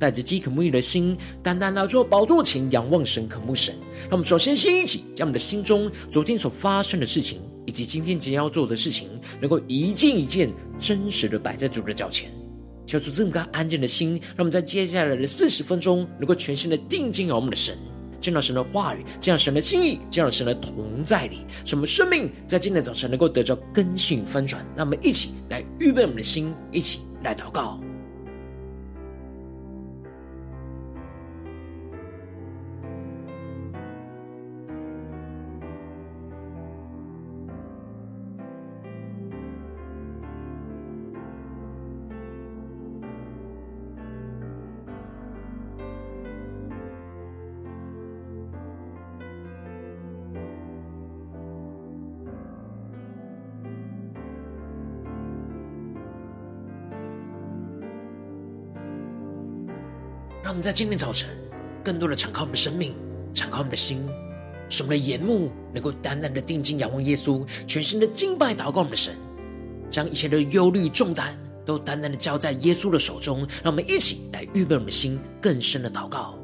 带着饥渴慕义的心，单单来到宝座前仰望神、渴慕神。让我们首先先一起将我们的心中昨天所发生的事情，以及今天即将要做的事情，能够一件一件真实的摆在主的脚前，求主这么个安静的心，让我们在接下来的四十分钟，能够全心的定睛仰望我们的神。见到神的话语，见到神的心意，见到神的同在里，使我们生命在今天早晨能够得着更新翻转。让我们一起来预备我们的心，一起来祷告。让我们在今天早晨，更多的敞开我们的生命，敞开我们的心，使我们的眼目能够单单的定睛仰望耶稣，全心的敬拜祷告我们的神，将一切的忧虑重担都单单的交在耶稣的手中。让我们一起来预备我们的心，更深的祷告。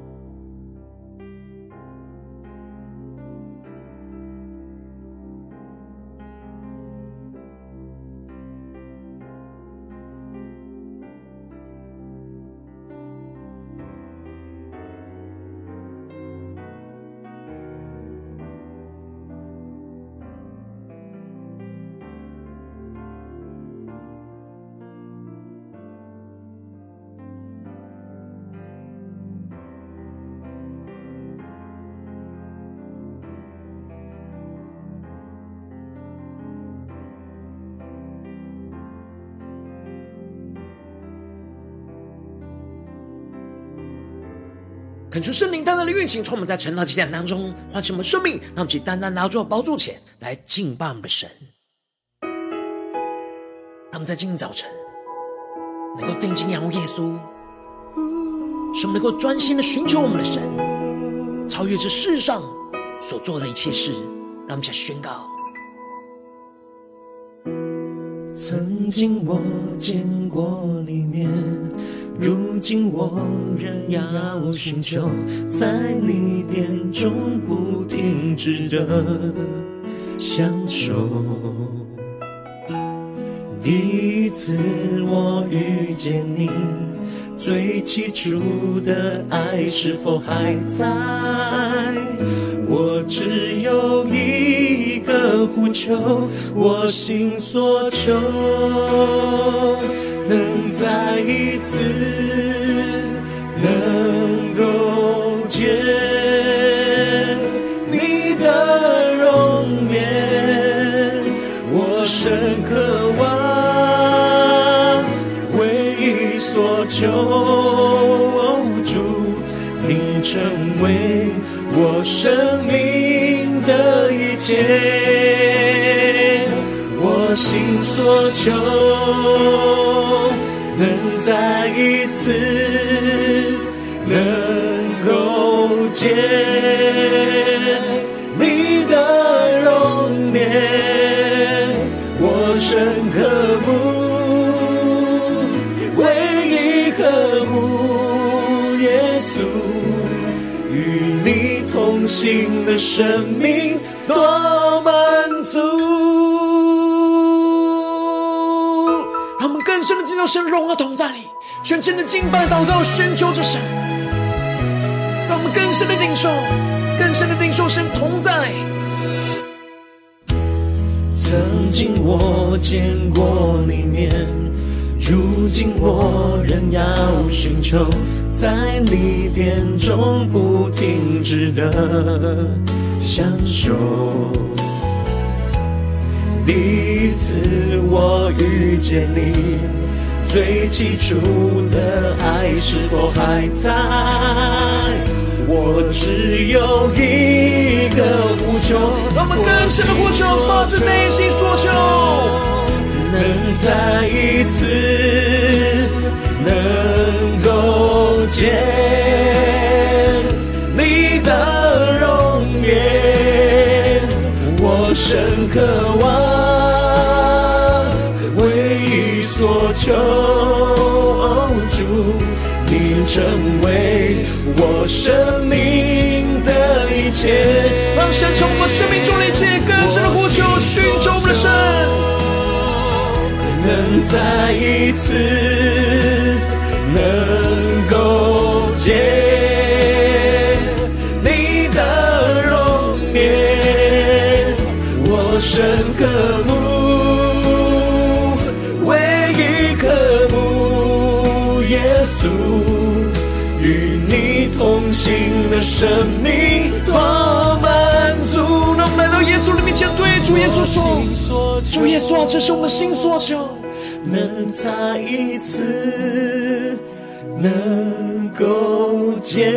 恳求圣灵单单的运行，充满在晨祷祭坛当中，唤醒我们生命，让我们去单单拿到宝座前来敬拜我们的神。让我们在今天早晨能够定睛仰望耶稣，使我们能够专心的寻求我们的神，超越这世上所做的一切事。让我们来宣告：曾经我见过你面。如今我仍要寻求，在你殿中不停止的享受。第一次我遇见你，最起初的爱是否还在？我只有一个呼求，我心所求。能再一次能够见你的容颜，我深渴望，唯一所求，主，你成为我生命的一切，我心所求。能再一次能够见你的容颜，我深刻不，唯一渴慕耶稣，与你同行的生命多深的进入神荣耀同在里，全真的敬拜祷告，寻求着神，让我们更深的领受，更深的领受神同在。曾经我见过你面，如今我仍要寻求，在你殿中不停止的享受。第一次我遇见你，最起初的爱是否还在？我只有一个呼求，让我们更深的呼求，发自内心所求，能再一次能够见我深渴望，唯一所求。主，你成为我生命的一切，让神从我生命中的一切更深的呼求，寻求我的神，能再一次能够见我深刻。同行的生命多满足。让我们来到耶稣的面前，对主耶稣说：“主耶稣啊，这是我们心所求，能再一次能够见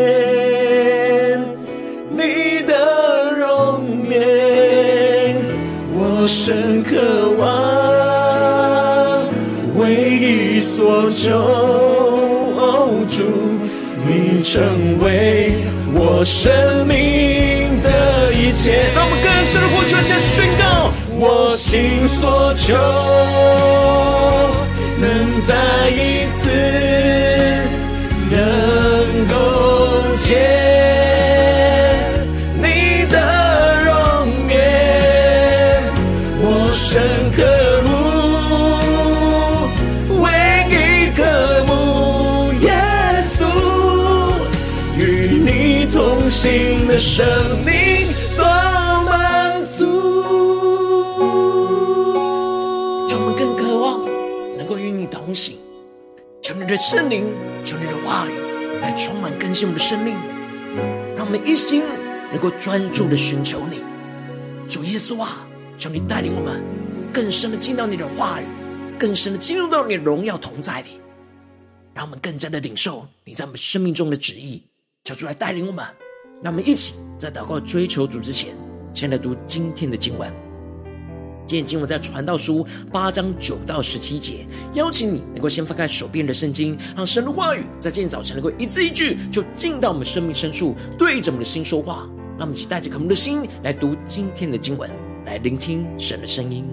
深渴望，唯一所求，主。”你成为我生命的一切，让我们更深的呼求，先宣告我心所求，能再一次生命多满足，求我们更渴望能够与你同行，求你的圣灵，求你的话语来充满更新我们的生命，让我们一心能够专注的寻求你。主耶稣啊，求你带领我们更深的进到你的话语，更深的进入到你的荣耀同在里，让我们更加的领受你在我们生命中的旨意。求主来带领我们。那我们一起在祷告追求主之前，先来读今天的经文。今天经文在传道书八章九到十七节。邀请你能够先翻开手边的圣经，让神的话语在今天早晨能够一字一句就进到我们生命深处，对着我们的心说话。让我们一起带着渴慕的心来读今天的经文，来聆听神的声音。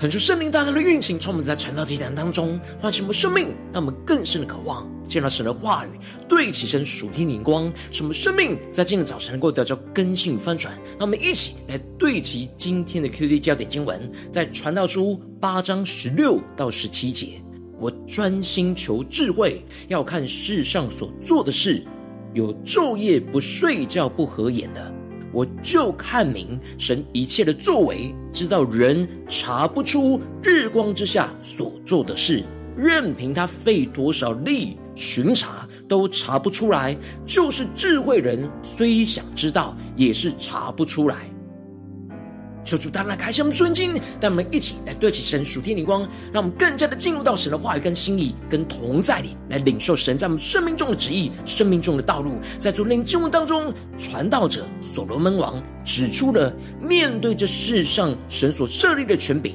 恳求圣灵大大的运行，充满在传道祭坛当中，唤醒我们生命，让我们更深的渴望见到神的话语，对齐神属天灵光，什么生命在今天早晨能够得到更新翻转。让我们一起来对齐今天的 QD 焦点经文，在传道书八章十六到十七节。我专心求智慧，要看世上所做的事，有昼夜不睡觉不合眼的。我就看明神一切的作为，知道人查不出日光之下所做的事，任凭他费多少力巡查，都查不出来。就是智慧人虽想知道，也是查不出来。求主大大开启我们的眼，带我们一起来对齐神属天灵光，让我们更加的进入到神的话语跟心意跟同在里，来领受神在我们生命中的旨意、生命中的道路。在昨天经文当中，传道者所罗门王指出了面对这世上神所设立的权柄，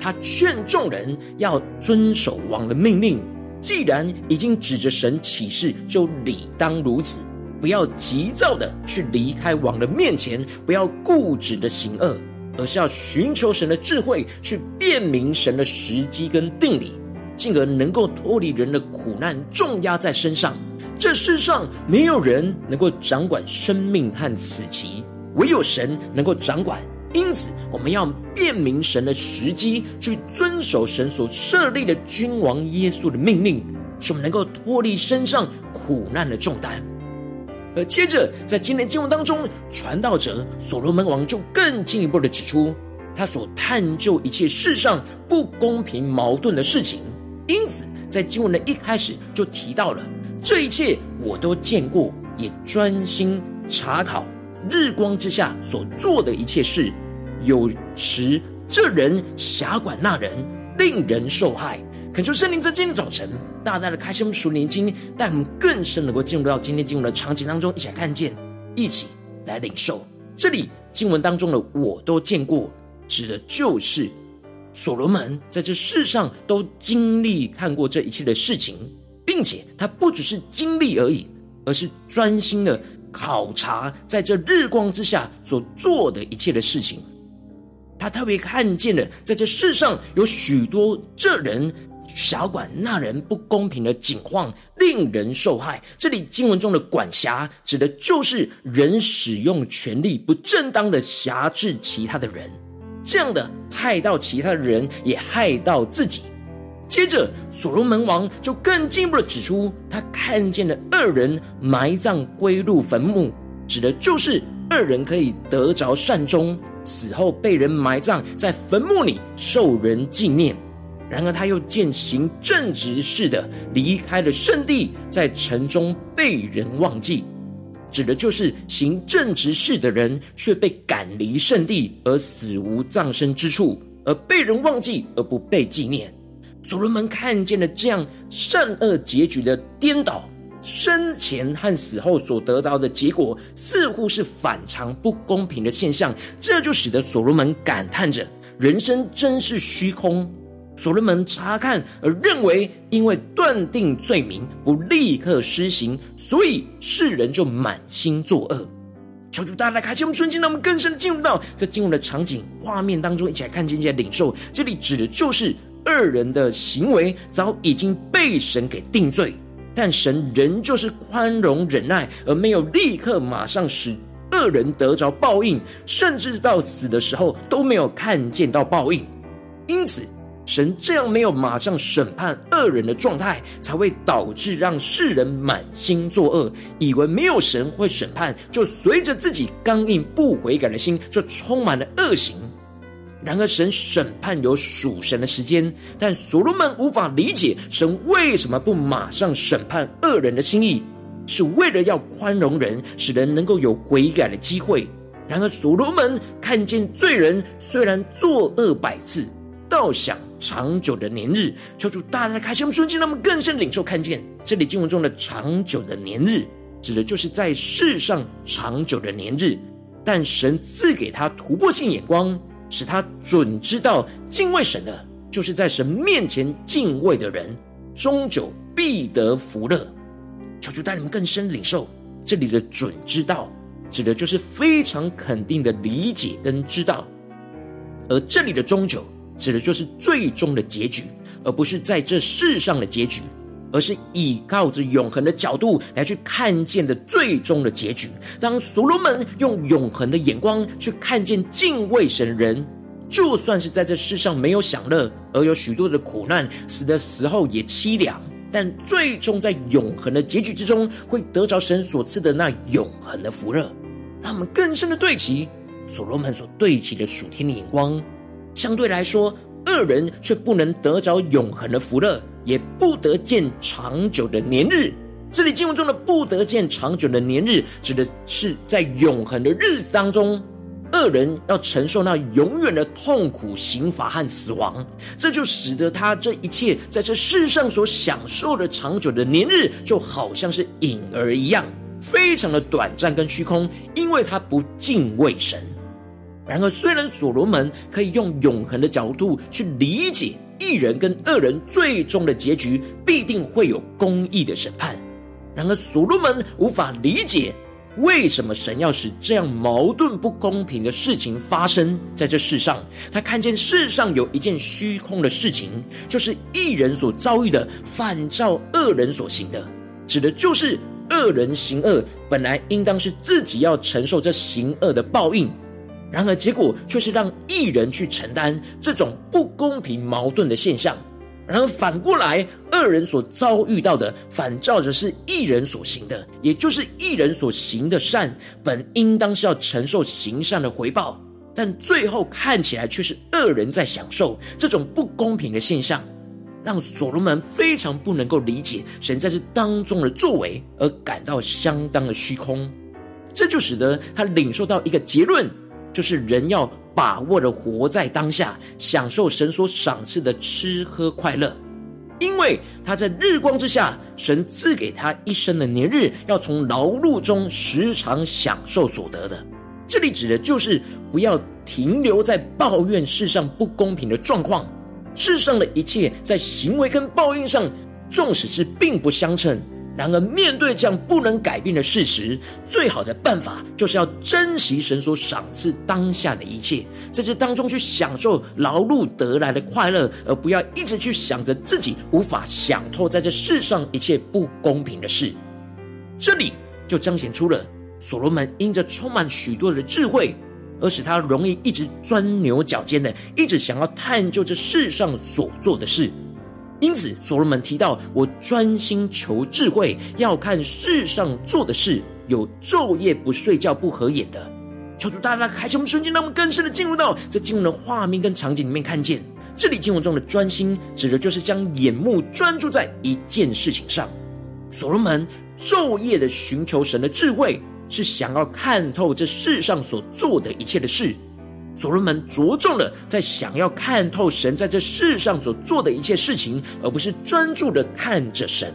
他劝众人要遵守王的命令。既然已经指着神起誓，就理当如此，不要急躁的去离开王的面前，不要固执的行恶。而是要寻求神的智慧，去辨明神的时机跟定理，进而能够脱离人的苦难重压在身上。这世上没有人能够掌管生命和死期，唯有神能够掌管。因此，我们要辨明神的时机，去遵守神所设立的君王耶稣的命令，使我们能够脱离身上苦难的重担。而接着，在今天经文当中，传道者所罗门王就更进一步的指出，他所探究一切世上不公平矛盾的事情。因此，在经文的一开始就提到了这一切，我都见过，也专心查考日光之下所做的一切事。有时这人辖管那人，令人受害。恳求圣灵在今天早晨大大的开启我们属灵经，带我们更深能够进入到今天经文的场景当中，一起来看见，一起来领受。这里经文当中的我都见过，指的就是所罗门在这世上都经历看过这一切的事情，并且他不只是经历而已，而是专心的考察在这日光之下所做的一切的事情。他特别看见了在这世上有许多这人。辖管那人不公平的境况，令人受害。这里经文中的管辖，指的就是人使用权力不正当的辖制其他的人，这样的害到其他的人，也害到自己。接着，所罗门王就更进一步的指出，他看见了恶人埋葬归入坟墓，指的就是恶人可以得着善终，死后被人埋葬在坟墓里，受人纪念。然而，他又见行正直事的离开了圣地，在城中被人忘记，指的就是行正直事的人却被赶离圣地，而死无葬身之处，而被人忘记，而不被纪念。所罗门看见了这样善恶结局的颠倒，生前和死后所得到的结果似乎是反常不公平的现象，这就使得所罗门感叹着：人生真是虚空。所罗门查看而认为，因为断定罪名不立刻施行，所以世人就满心作恶。求主大家来开启我们瞬间，让我们更深进入到这经文的场景画面当中，一起来看见、一起来领受。这里指的就是恶人的行为早已经被神给定罪，但神仍旧是宽容忍耐，而没有立刻马上使恶人得着报应，甚至到死的时候都没有看见到报应。因此。神这样没有马上审判恶人的状态，才会导致让世人满心作恶，以为没有神会审判，就随着自己刚硬不悔改的心，就充满了恶行。然而，神审判有属神的时间，但所罗门无法理解神为什么不马上审判恶人的心意，是为了要宽容人，使人能够有悔改的机会。然而，所罗门看见罪人虽然作恶百次，倒想长久的年日，求主大大的开启我们瞬间，让我们更深领受看见这里经文中的长久的年日，指的就是在世上长久的年日。但神赐给他突破性眼光，使他准知道敬畏神的，就是在神面前敬畏的人，终久必得福乐。求主带你们更深领受这里的准知道，指的就是非常肯定的理解跟知道，而这里的终久。指的就是最终的结局，而不是在这世上的结局，而是依靠着永恒的角度来去看见的最终的结局。当所罗门用永恒的眼光去看见敬畏神的人，就算是在这世上没有享乐，而有许多的苦难，死的时候也凄凉，但最终在永恒的结局之中，会得着神所赐的那永恒的福乐。让我们更深的对齐所罗门所对齐的属天的眼光。相对来说，恶人却不能得着永恒的福乐，也不得见长久的年日。这里经文中的“不得见长久的年日”，指的是在永恒的日子当中，恶人要承受那永远的痛苦、刑罚和死亡。这就使得他这一切在这世上所享受的长久的年日，就好像是影儿一样，非常的短暂跟虚空，因为他不敬畏神。然而，虽然所罗门可以用永恒的角度去理解一人跟恶人最终的结局，必定会有公义的审判。然而，所罗门无法理解为什么神要使这样矛盾不公平的事情发生在这世上。他看见世上有一件虚空的事情，就是一人所遭遇的反照恶人所行的，指的就是恶人行恶，本来应当是自己要承受这行恶的报应。然而，结果却是让一人去承担这种不公平矛盾的现象。然而反过来，恶人所遭遇到的，反照着是一人所行的，也就是一人所行的善，本应当是要承受行善的回报，但最后看起来却是恶人在享受这种不公平的现象，让所罗门非常不能够理解神在这当中的作为，而感到相当的虚空。这就使得他领受到一个结论。就是人要把握着活在当下，享受神所赏赐的吃喝快乐，因为他在日光之下，神赐给他一生的年日，要从劳碌中时常享受所得的。这里指的就是不要停留在抱怨世上不公平的状况，世上的一切在行为跟报应上，纵使是并不相称。然而，面对这样不能改变的事实，最好的办法就是要珍惜神所赏赐当下的一切，在这当中去享受劳碌得来的快乐，而不要一直去想着自己无法想透在这世上一切不公平的事。这里就彰显出了所罗门因着充满许多的智慧，而使他容易一直钻牛角尖的，一直想要探究这世上所做的事。因此，所罗门提到：“我专心求智慧，要看世上做的事，有昼夜不睡觉、不合眼的。”求主大大开启我们瞬间，让我们更深的进入到这经文的画面跟场景里面，看见这里经文中的专心，指的就是将眼目专注在一件事情上。所罗门昼夜的寻求神的智慧，是想要看透这世上所做的一切的事。所罗门着重了在想要看透神在这世上所做的一切事情，而不是专注的看着神，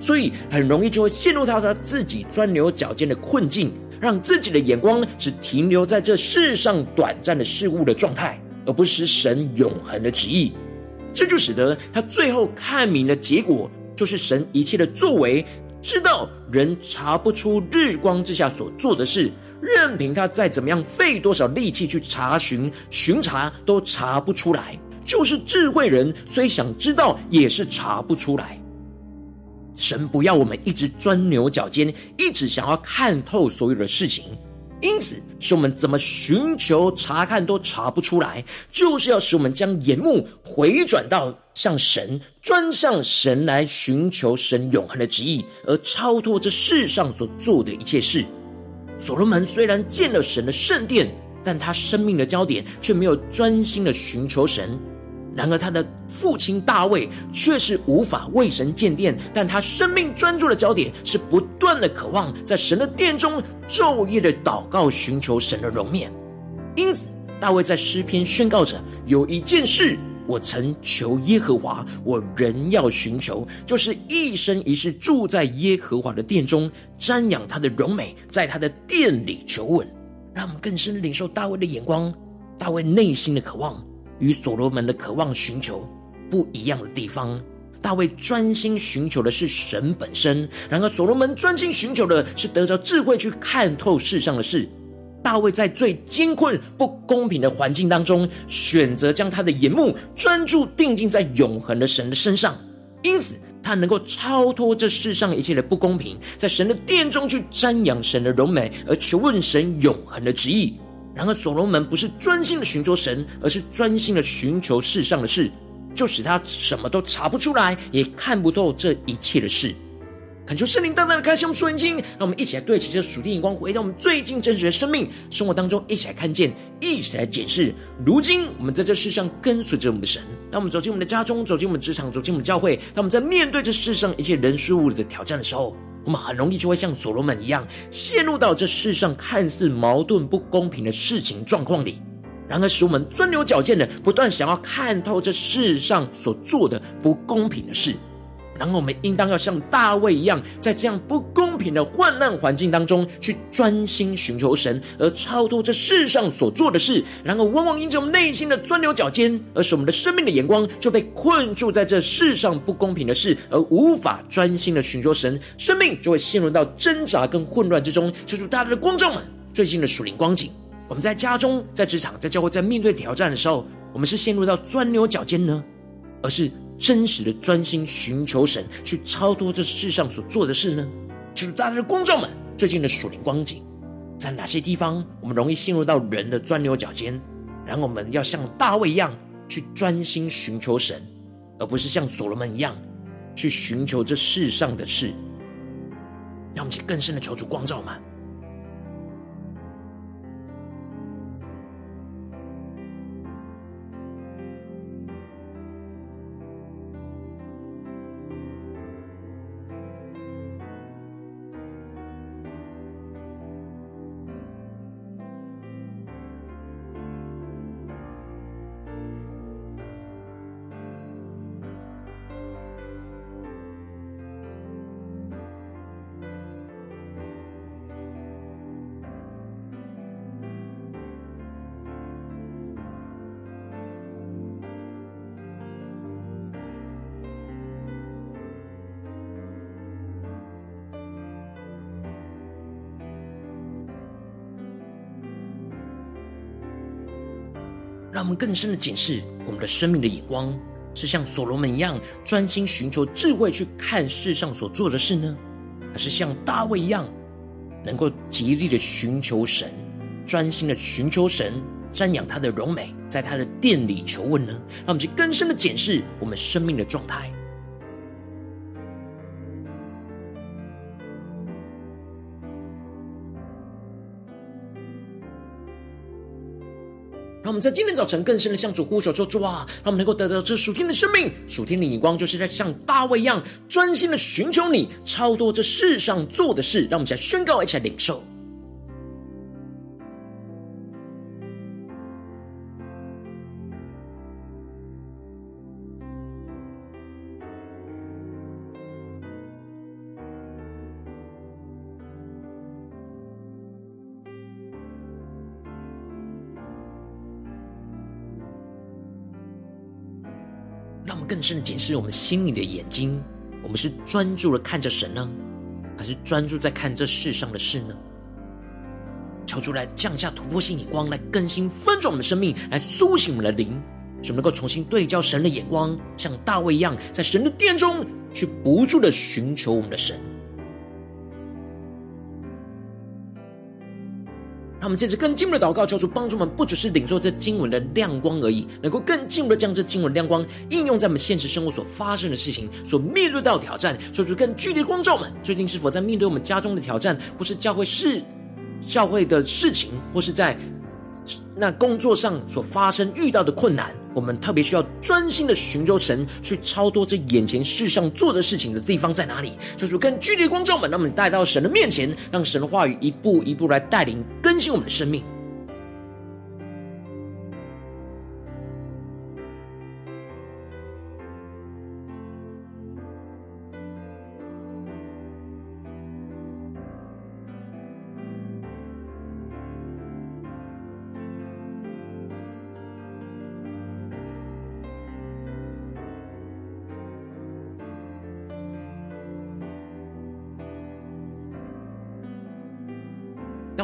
所以很容易就会陷入到他自己钻牛角尖的困境，让自己的眼光只停留在这世上短暂的事物的状态，而不是神永恒的旨意。这就使得他最后看明的结果，就是神一切的作为，知道人查不出日光之下所做的事。任凭他再怎么样费多少力气去查询、巡查，都查不出来。就是智慧人虽想知道，也是查不出来。神不要我们一直钻牛角尖，一直想要看透所有的事情。因此，使我们怎么寻求、查看都查不出来，就是要使我们将眼目回转到向神，专向神来寻求神永恒的旨意，而超脱这世上所做的一切事。所罗门虽然建了神的圣殿，但他生命的焦点却没有专心的寻求神。然而他的父亲大卫却是无法为神建殿，但他生命专注的焦点是不断的渴望在神的殿中昼夜的祷告，寻求神的容面。因此，大卫在诗篇宣告着：有一件事。我曾求耶和华，我仍要寻求，就是一生一世住在耶和华的殿中，瞻仰他的荣美，在他的殿里求稳。让我们更深领受大卫的眼光，大卫内心的渴望与所罗门的渴望寻求不一样的地方。大卫专心寻求的是神本身，然而所罗门专心寻求的是得着智慧去看透世上的事。大卫在最艰困、不公平的环境当中，选择将他的眼目专注定睛在永恒的神的身上，因此他能够超脱这世上一切的不公平，在神的殿中去瞻仰神的荣美，而求问神永恒的旨意。然而，所罗门不是专心的寻求神，而是专心的寻求世上的事，就使他什么都查不出来，也看不透这一切的事。恳求圣灵大大的开箱属灵经，让我们一起来对齐这属天眼光，回到我们最近真实的生命生活当中，一起来看见，一起来检视。如今我们在这世上跟随着我们的神，当我们走进我们的家中，走进我们职场，走进我们教会，当我们在面对这世上一切人事物的挑战的时候。我们很容易就会像所罗门一样，陷入到这世上看似矛盾不公平的事情状况里，然而使我们钻牛角尖的，不断想要看透这世上所做的不公平的事。然后我们应当要像大卫一样，在这样不公平的患难环境当中，去专心寻求神，而超脱这世上所做的事。然后往往因着我们内心的钻牛角尖，而使我们的生命的眼光就被困住在这世上不公平的事，而无法专心的寻求神，生命就会陷入到挣扎跟混乱之中。求主大大的光照们，最近的属灵光景，我们在家中、在职场、在教会，在面对挑战的时候，我们是陷入到钻牛角尖呢，而是？真实的专心寻求神，去超脱这世上所做的事呢？就是大家的观众们最近的属灵光景，在哪些地方我们容易陷入到人的钻牛角尖？然后我们要像大卫一样去专心寻求神，而不是像所罗门一样去寻求这世上的事。让我们去更深的求主光照吗？让我们更深的检视我们的生命的眼光，是像所罗门一样专心寻求智慧去看世上所做的事呢，还是像大卫一样能够极力的寻求神，专心的寻求神，瞻仰他的荣美，在他的殿里求问呢？让我们去更深的检视我们生命的状态。让我们在今天早晨更深的向主呼求说：“主啊，让我们能够得到这属天的生命、属天的眼光，就是在像大卫一样专心的寻求你，超脱这世上做的事。”让我们一起来宣告，一起来领受。更深的检视我们心里的眼睛，我们是专注的看着神呢，还是专注在看这世上的事呢？求主来降下突破性眼光，来更新翻转我们的生命，来苏醒我们的灵，使我们能够重新对焦神的眼光，像大卫一样，在神的殿中去不住的寻求我们的神。我们借着更进一步的祷告，求主帮助我们，不只是领受这经文的亮光而已，能够更进一步的将这经文亮光应用在我们现实生活所发生的事情、所面对到的挑战，求主更具体的光照们。最近是否在面对我们家中的挑战，或是教会事、教会的事情，或是在那工作上所发生遇到的困难？我们特别需要专心的寻求神，去超脱这眼前世上做的事情的地方在哪里？就是跟距离的光照们，让我们带到神的面前，让神的话语一步一步来带领更新我们的生命。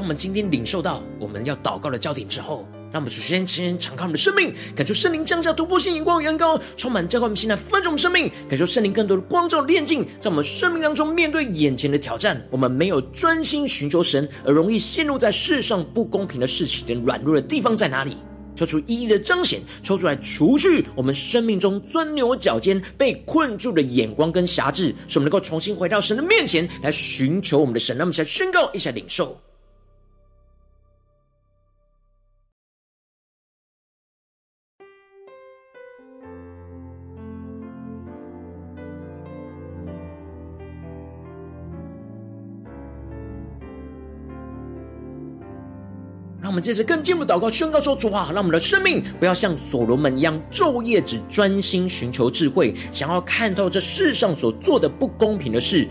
我们今天领受到我们要祷告的焦点之后，让我们首先先敞开我们的生命，感受圣灵降下突破性眼光与恩膏，充满教会我们现在翻转我们生命，感受圣灵更多的光照炼净，在我们生命当中面对眼前的挑战，我们没有专心寻求神，而容易陷入在世上不公平的事情的软弱的地方在哪里？抽出一一的彰显，抽出来除去我们生命中钻牛角尖、被困住的眼光跟辖制，使我们能够重新回到神的面前来寻求我们的神。让我们一起来宣告，一起来领受。我们接着更进一步祷告，宣告说：主啊，让我们的生命不要像所罗门一样，昼夜只专心寻求智慧，想要看透这世上所做的不公平的事，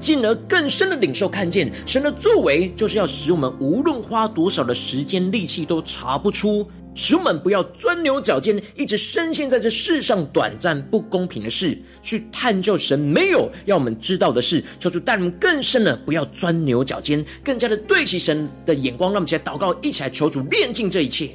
进而更深的领受看见神的作为，就是要使我们无论花多少的时间力气，都查不出。使我们不要钻牛角尖，一直深陷在这世上短暂不公平的事，去探究神没有要我们知道的事。求主带我们更深的，不要钻牛角尖，更加的对齐神的眼光。让我们一起来祷告，一起来求主炼净这一切。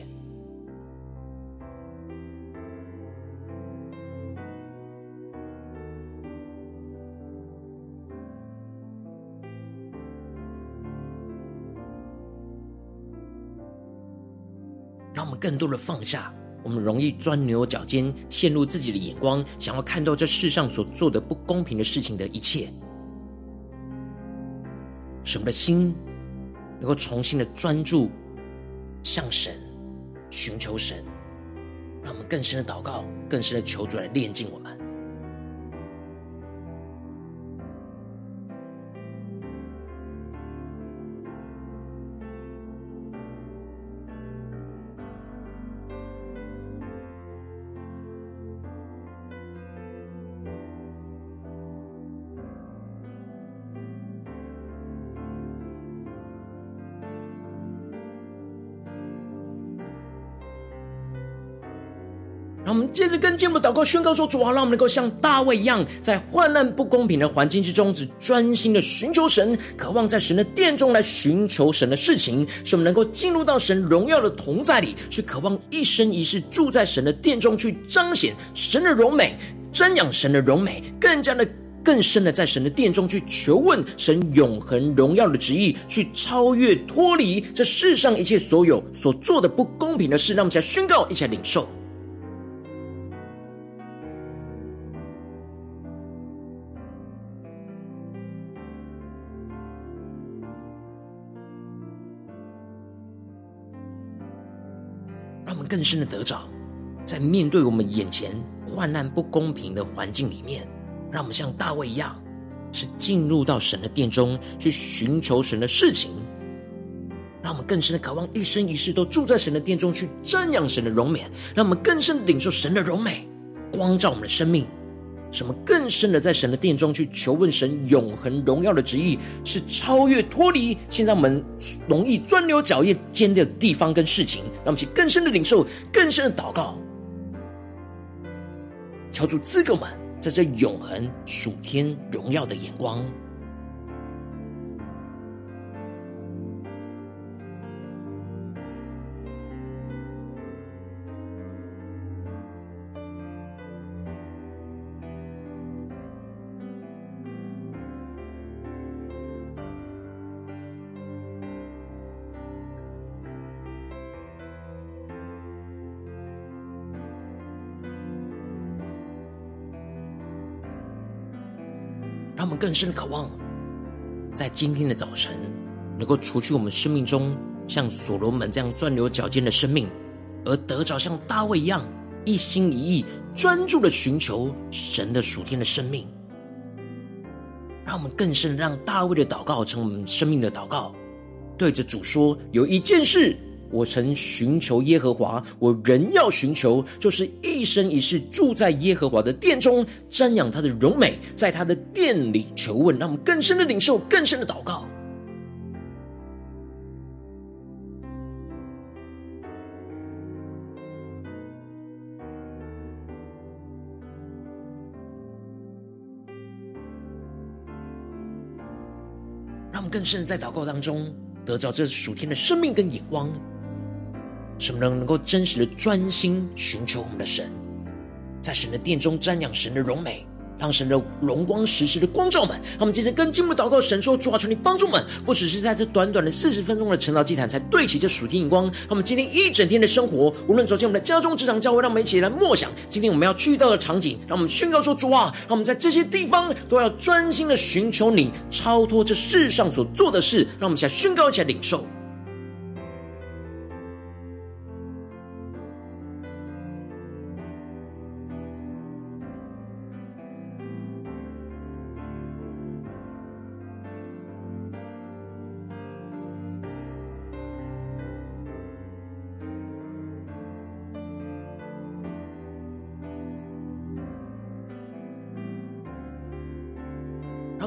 更多的放下，我们容易钻牛角尖，陷入自己的眼光，想要看到这世上所做的不公平的事情的一切，什么的心能够重新的专注向神，寻求神，让我们更深的祷告，更深的求主来炼净我们。接着跟进我们祷告宣告说：主啊，让我们能够像大卫一样，在患难不公平的环境之中，只专心的寻求神，渴望在神的殿中来寻求神的事情，使我们能够进入到神荣耀的同在里，去渴望一生一世住在神的殿中，去彰显神的荣美，瞻仰神的荣美，更加的更深的在神的殿中去求问神永恒荣耀的旨意，去超越脱离这世上一切所有所做的不公平的事。让我们一起来宣告，一起来领受。更深的得着，在面对我们眼前患难不公平的环境里面，让我们像大卫一样，是进入到神的殿中去寻求神的事情，让我们更深的渴望一生一世都住在神的殿中去瞻仰神的荣美，让我们更深的领受神的荣美，光照我们的生命。什么更深的在神的殿中去求问神永恒荣耀的旨意，是超越脱离现在我们容易钻牛角尖的地方跟事情，让我们去更深的领受，更深的祷告，求主赐给我们在这永恒属天荣耀的眼光。更深的渴望，在今天的早晨，能够除去我们生命中像所罗门这样钻牛角尖的生命，而得着像大卫一样一心一意专注的寻求神的属天的生命。让我们更深让大卫的祷告成我们生命的祷告，对着主说：有一件事。我曾寻求耶和华，我仍要寻求，就是一生一世住在耶和华的殿中，瞻仰他的荣美，在他的殿里求问，让我们更深的领受，更深的祷告，让我们更深的在祷告当中得着这属天的生命跟眼光，什么人能够真实的专心寻求我们的神，在神的殿中瞻仰神的荣美。让神的荣光时时的光照们，让我们接着更进一步祷告。神说：“主啊，求你帮助们，不只是在这短短的四十分钟的晨祷祭坛，才对齐这属天眼光。他们今天一整天的生活，无论走进我们的家中、职场、教会，让我们一起来默想今天我们要去到的场景。让我们宣告说：主啊，让我们在这些地方都要专心的寻求你，超脱这世上所做的事。让我们一起来宣告，一起来领受。”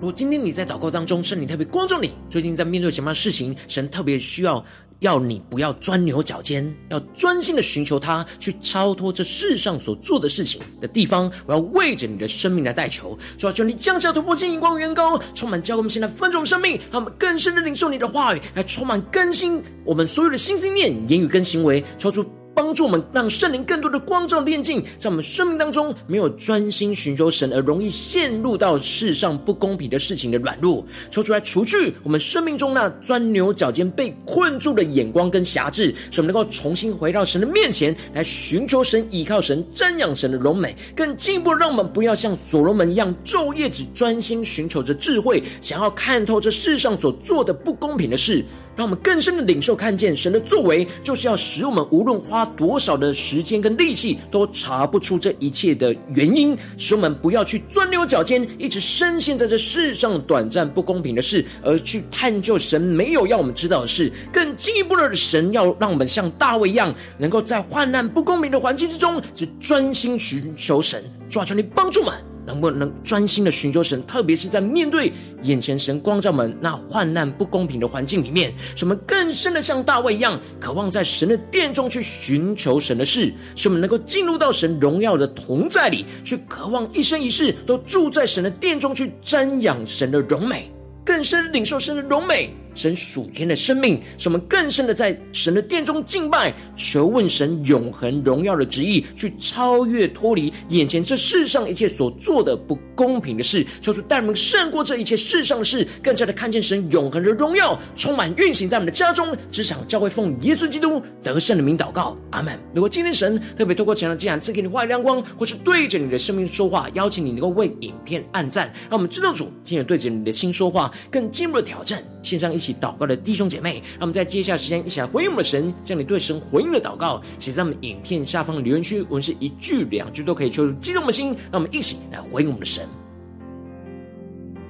如果今天你在祷告当中，圣灵特别光照你，最近在面对什么样的事情，神特别需要要你不要钻牛角尖，要专心的寻求他，去超脱这世上所做的事情的地方，我要为着你的生命来代求，主要求你降下突破性、眼光、远高，充满教会我们现在分众生命，让我们更深的领受你的话语，来充满更新我们所有的心思念、言语跟行为，超出。帮助我们，让圣灵更多的光照炼净，在我们生命当中没有专心寻求神，而容易陷入到世上不公平的事情的软弱，抽出来除去我们生命中那钻牛角尖、被困住的眼光跟狭制，使我们能够重新回到神的面前来寻求神、倚靠神、瞻仰神的荣美，更进一步让我们不要像所罗门一样昼夜只专心寻求着智慧，想要看透这世上所做的不公平的事。让我们更深的领受看见神的作为，就是要使我们无论花多少的时间跟力气，都查不出这一切的原因，使我们不要去钻牛角尖，一直深陷在这世上短暂不公平的事，而去探究神没有要我们知道的事。更进一步的，神要让我们像大卫一样，能够在患难不公平的环境之中，只专心寻求神，抓住你帮助们。能不能专心的寻求神，特别是在面对眼前神光照们那患难不公平的环境里面，使我们更深的像大卫一样，渴望在神的殿中去寻求神的事，使我们能够进入到神荣耀的同在里，去渴望一生一世都住在神的殿中，去瞻仰神的荣美，更深领受神的荣美。神属天的生命，使我们更深的在神的殿中敬拜，求问神永恒荣耀的旨意，去超越脱离眼前这世上一切所做的不公平的事，求主带我们胜过这一切世上的事，更加的看见神永恒的荣耀充满运行在我们的家中、职场、教会，奉耶稣基督得胜的名祷告，阿门。如果今天神特别透过这样的经文赐给你话语亮光，或是对着你的生命说话，邀请你能够为影片按赞，让我们知道主今天对着你的心说话，更进一步的挑战线上一起祷告的弟兄姐妹，让我们在接下来时间一起来回应我们的神，将你对神回应的祷告写在我们影片下方的留言区，我们是一句两句都可以，求激动的心，让我们一起来回应我们的神。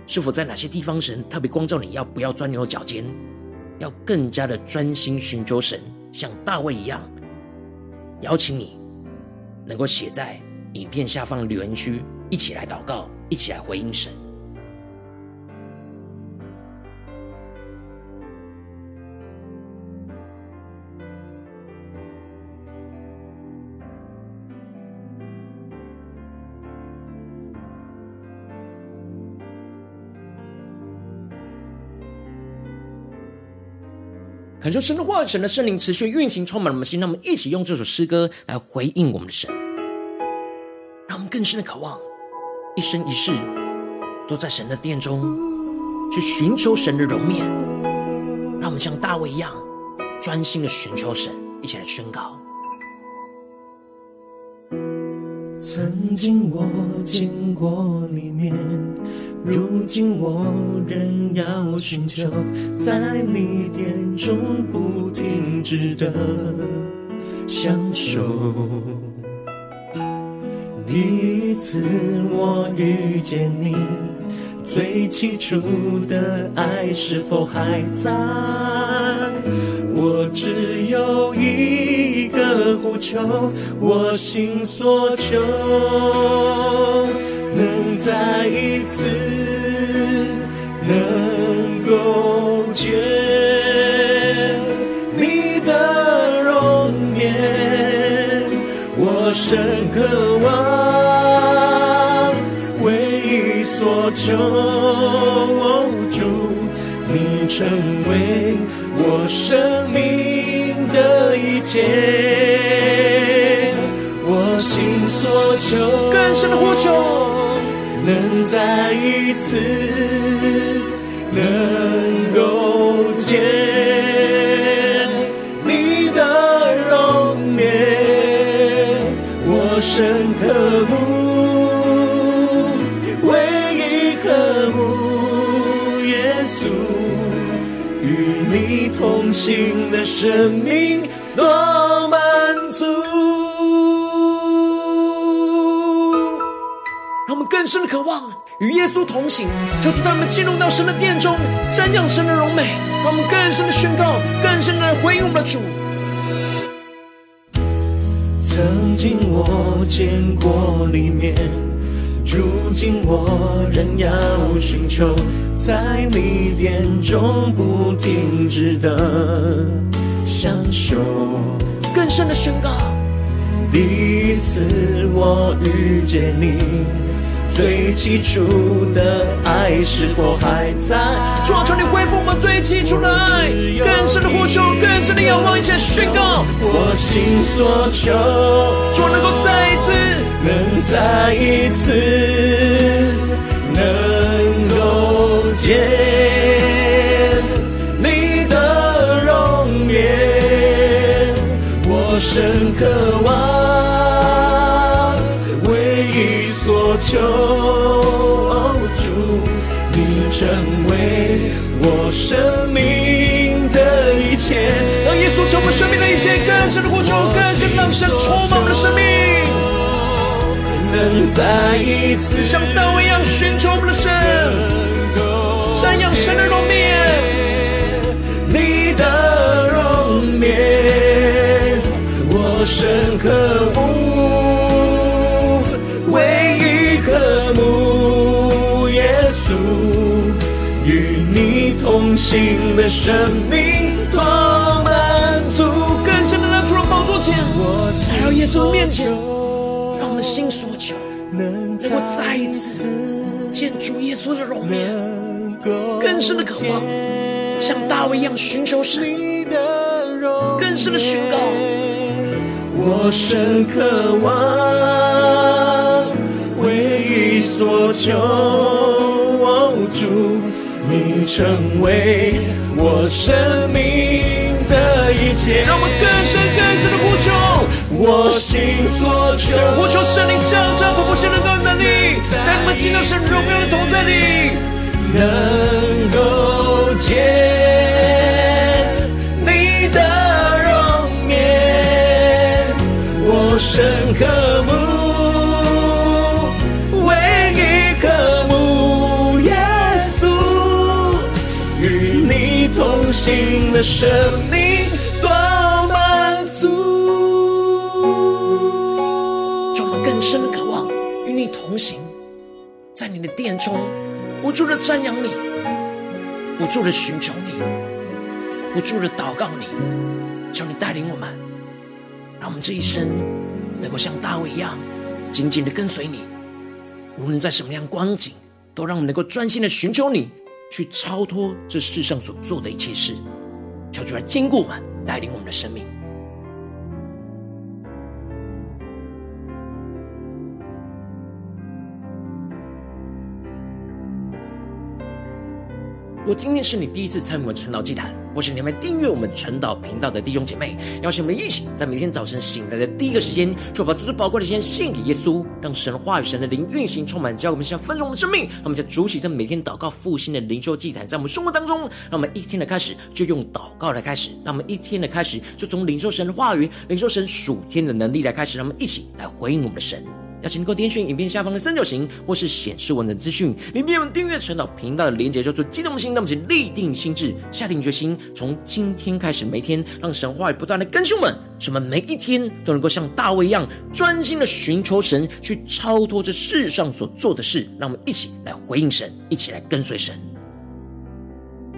是否在哪些地方神特别光照你要不要钻牛角尖，要更加的专心寻求神，像大卫一样，邀请你能够写在影片下方留言区，一起来祷告，一起来回应神。恳求神的话语、神的圣灵持续运行，充满我们的心。让我们一起用这首诗歌来回应我们的神，让我们更深的渴望，一生一世都在神的殿中去寻求神的容面。让我们像大卫一样，专心的寻求神，一起来宣告。曾经我见过你面，如今我仍要寻求，在你殿中不停止的享受。第一次我遇见你，最起初的爱是否还在？我只有一个呼求，我心所求，能再一次能够见你的容颜，我深渴望，唯一所求，主，你成为。我生命的一切，我心所求，更深的呼求，能再一次能够见你的容颜，我深刻慕。同行的生命多更深的渴望与耶稣同行，求主带我们进入到神的殿中，瞻仰神的荣美，让我们更深的宣告，更深的回应我们的主。曾经我见过里面。如今我仍要寻求，在你殿中不停止的享受，更深的宣告。第一次我遇见你，最起初的爱是否还在？主啊，求你恢复我们最起初的爱，更深的呼求，更深的仰望，一起宣告。我心所求，主能够再一次。能再一次能够见你的容颜，我深渴望，所求，主，你成为我生命的一切，让耶稣成为生命的一切，更深的呼求，更深让神充满我们的生命。能再一次像大卫一样寻求我们的神，瞻仰神的容面，你的容面，我深刻慕，你同行的生命多满足。更深的宝座前，来到耶稣面前。心所求，能够再一次见主耶稣的容颜，更深的渴望，像大卫一样寻求神，更深的宣告。我深渴望，唯一所求，主，你成为我生命的一切。让我们更深更深的呼求。我心所求，呼求圣灵降下突破性的能力，带你们进到神荣耀的同在里，能够见你的容颜，我深的生命。同行，在你的殿中，不住的瞻仰你，不住的寻求你，不住的祷告你，求你带领我们，让我们这一生能够像大卫一样，紧紧的跟随你。无论在什么样光景，都让我们能够专心的寻求你，去超脱这世上所做的一切事。求主来坚固我们，带领我们的生命。如果今天是你第一次参与我们晨祷祭坛，或是你们订阅我们晨祷频道的弟兄姐妹，邀请我们一起在每天早晨醒来的第一个时间，就把最最宝贵的时间献给耶稣，让神的话语、神的灵运行充满，教我们现在分盛我们的生命。让我们在主起在每天祷告复兴的灵修祭坛，在我们生活当中，让我们一天的开始就用祷告来开始，让我们一天的开始就从领受神的话语、领受神属天的能力来开始，让我们一起来回应我们的神。要请你能够点选影片下方的三角形，或是显示文的资讯，里面有订阅陈导频道的连接，叫做激动心。那么，请立定心智，下定决心，从今天开始，每天让神话语不断的更新我们，使我们每一天都能够像大卫一样，专心的寻求神，去超脱这世上所做的事。让我们一起来回应神，一起来跟随神。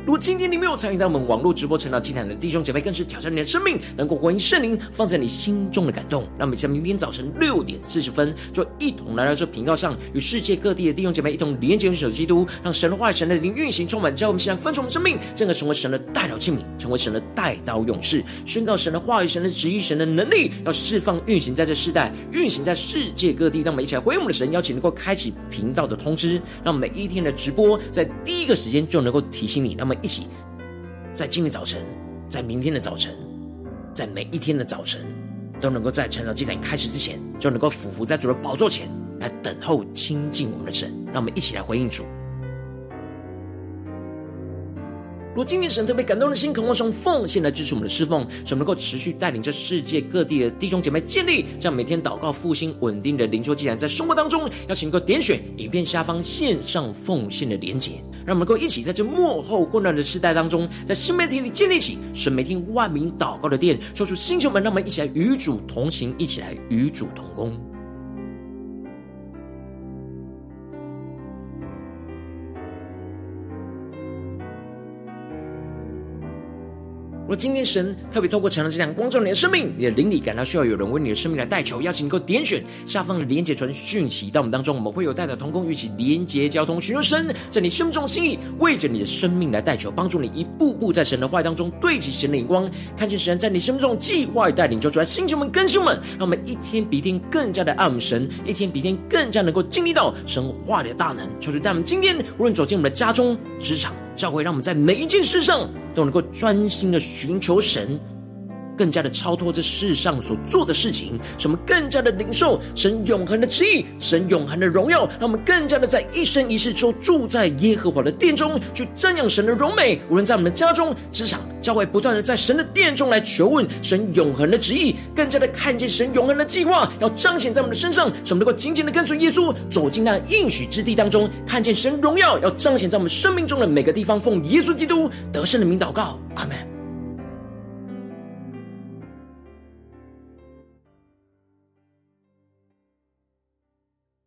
如果今天你没有参与到我们网络直播晨祷祭坛的弟兄姐妹，更是挑战你的生命，能够回应圣灵放在你心中的感动。那我们在明天早晨六点四十分，就一同来到这频道上，与世界各地的弟兄姐妹一同连接、联手基督，让神的话语、神的灵运行充满，教我们现在分盛我们生命，进而成为神的代祷器皿，成为神的代祷勇士，宣告神的话语、神的旨意、神的能力，要释放运行在这世代，运行在世界各地。让我们一起来回应我们的神，邀请能够开启频道的通知，让每一天的直播在第一个时间就能够提醒你。那么。一起，在今天早晨，在明天的早晨，在每一天的早晨，都能够在晨祷祭坛开始之前，就能够俯伏在主的宝座前来等候亲近我们的神。让我们一起来回应主。如今天神特别感动的心，渴望从奉献来支持我们的侍奉，使我们能够持续带领着世界各地的弟兄姐妹建立这样每天祷告复兴稳定的灵修祭坛，在生活当中，邀请能够点选影片下方线上奉献的连结，让我们能够一起在这幕后混乱的时代当中，在新媒体里建立起神每天万名祷告的殿，抽出星球们，让我们一起来与主同行，一起来与主同工。若今天神特别透过成了这样光照你的生命，你的灵里感到需要有人为你的生命来代求，邀请你够点选下方的连结传讯息到我们当中，我们会有代祷同工一起连结交通，寻求神在你生命中的心意，为着你的生命来代求，帮助你一步步在神的话语当中对齐神的眼光，看见神在你生命中计划带领，就出来星球们更新们，让我们一天比一天更加的爱我们神，一天比一天更加能够经历到神话的大能。求主在我们今天无论走进我们的家中、职场、教会，让我们在每一件事上。都能够专心的寻求神，更加的超脱这世上所做的事情，使我们更加的领受神永恒的旨意，神永恒的荣耀，让我们更加的在一生一世中住在耶和华的殿中，去瞻仰神的荣美。无论在我们的家中、职场、教会，不断的在神的殿中来求问神永恒的旨意，更加的看见神永恒的计划要彰显在我们的身上，使我们能够紧紧的跟随耶稣，走进那应许之地当中，看见神荣耀要彰显在我们生命中的每个地方。奉耶稣基督得胜的名祷告，阿门。